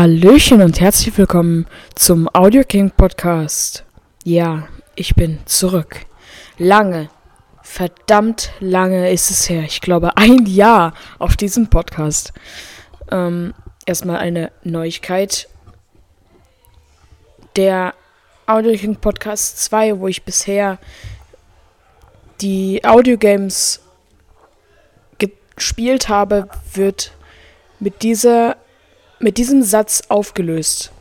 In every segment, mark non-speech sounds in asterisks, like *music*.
Hallöchen und herzlich willkommen zum Audio King Podcast. Ja, ich bin zurück. Lange, verdammt lange ist es her. Ich glaube ein Jahr auf diesem Podcast. Ähm, erstmal eine Neuigkeit. Der Audio King Podcast 2, wo ich bisher die Audiogames gespielt habe, wird mit dieser mit diesem Satz aufgelöst.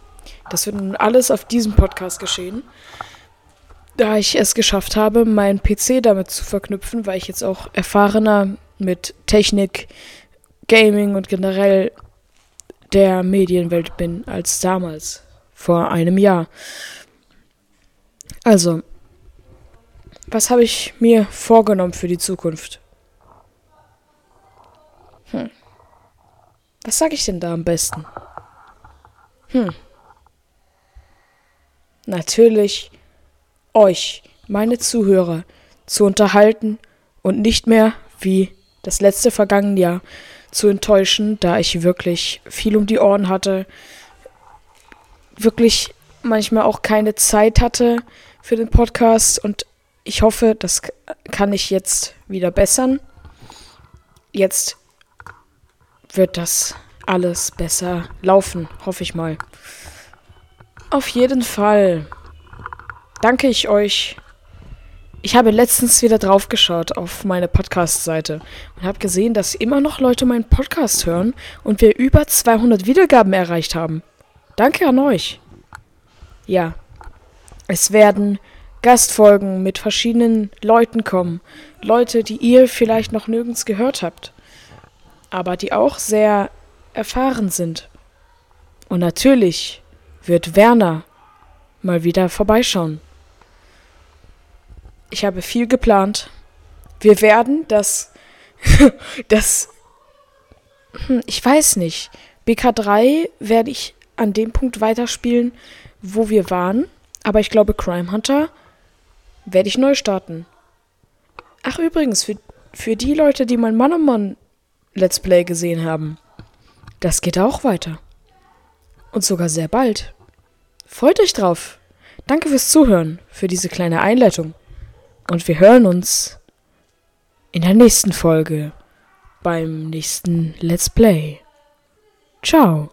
Das wird nun alles auf diesem Podcast geschehen. Da ich es geschafft habe, meinen PC damit zu verknüpfen, weil ich jetzt auch erfahrener mit Technik, Gaming und generell der Medienwelt bin als damals, vor einem Jahr. Also, was habe ich mir vorgenommen für die Zukunft? Hm. Was sage ich denn da am besten? Hm. Natürlich euch, meine Zuhörer, zu unterhalten und nicht mehr wie das letzte vergangene Jahr zu enttäuschen, da ich wirklich viel um die Ohren hatte, wirklich manchmal auch keine Zeit hatte für den Podcast und ich hoffe, das kann ich jetzt wieder bessern. Jetzt wird das alles besser laufen, hoffe ich mal. Auf jeden Fall danke ich euch. Ich habe letztens wieder drauf geschaut auf meine Podcast-Seite und habe gesehen, dass immer noch Leute meinen Podcast hören und wir über 200 Wiedergaben erreicht haben. Danke an euch. Ja, es werden Gastfolgen mit verschiedenen Leuten kommen. Leute, die ihr vielleicht noch nirgends gehört habt aber die auch sehr erfahren sind. Und natürlich wird Werner mal wieder vorbeischauen. Ich habe viel geplant. Wir werden das, *laughs* das, hm, ich weiß nicht. BK3 werde ich an dem Punkt weiterspielen, wo wir waren. Aber ich glaube, Crime Hunter werde ich neu starten. Ach, übrigens, für, für die Leute, die mein Mann Mann Let's Play gesehen haben. Das geht auch weiter. Und sogar sehr bald. Freut euch drauf. Danke fürs Zuhören, für diese kleine Einleitung. Und wir hören uns in der nächsten Folge beim nächsten Let's Play. Ciao.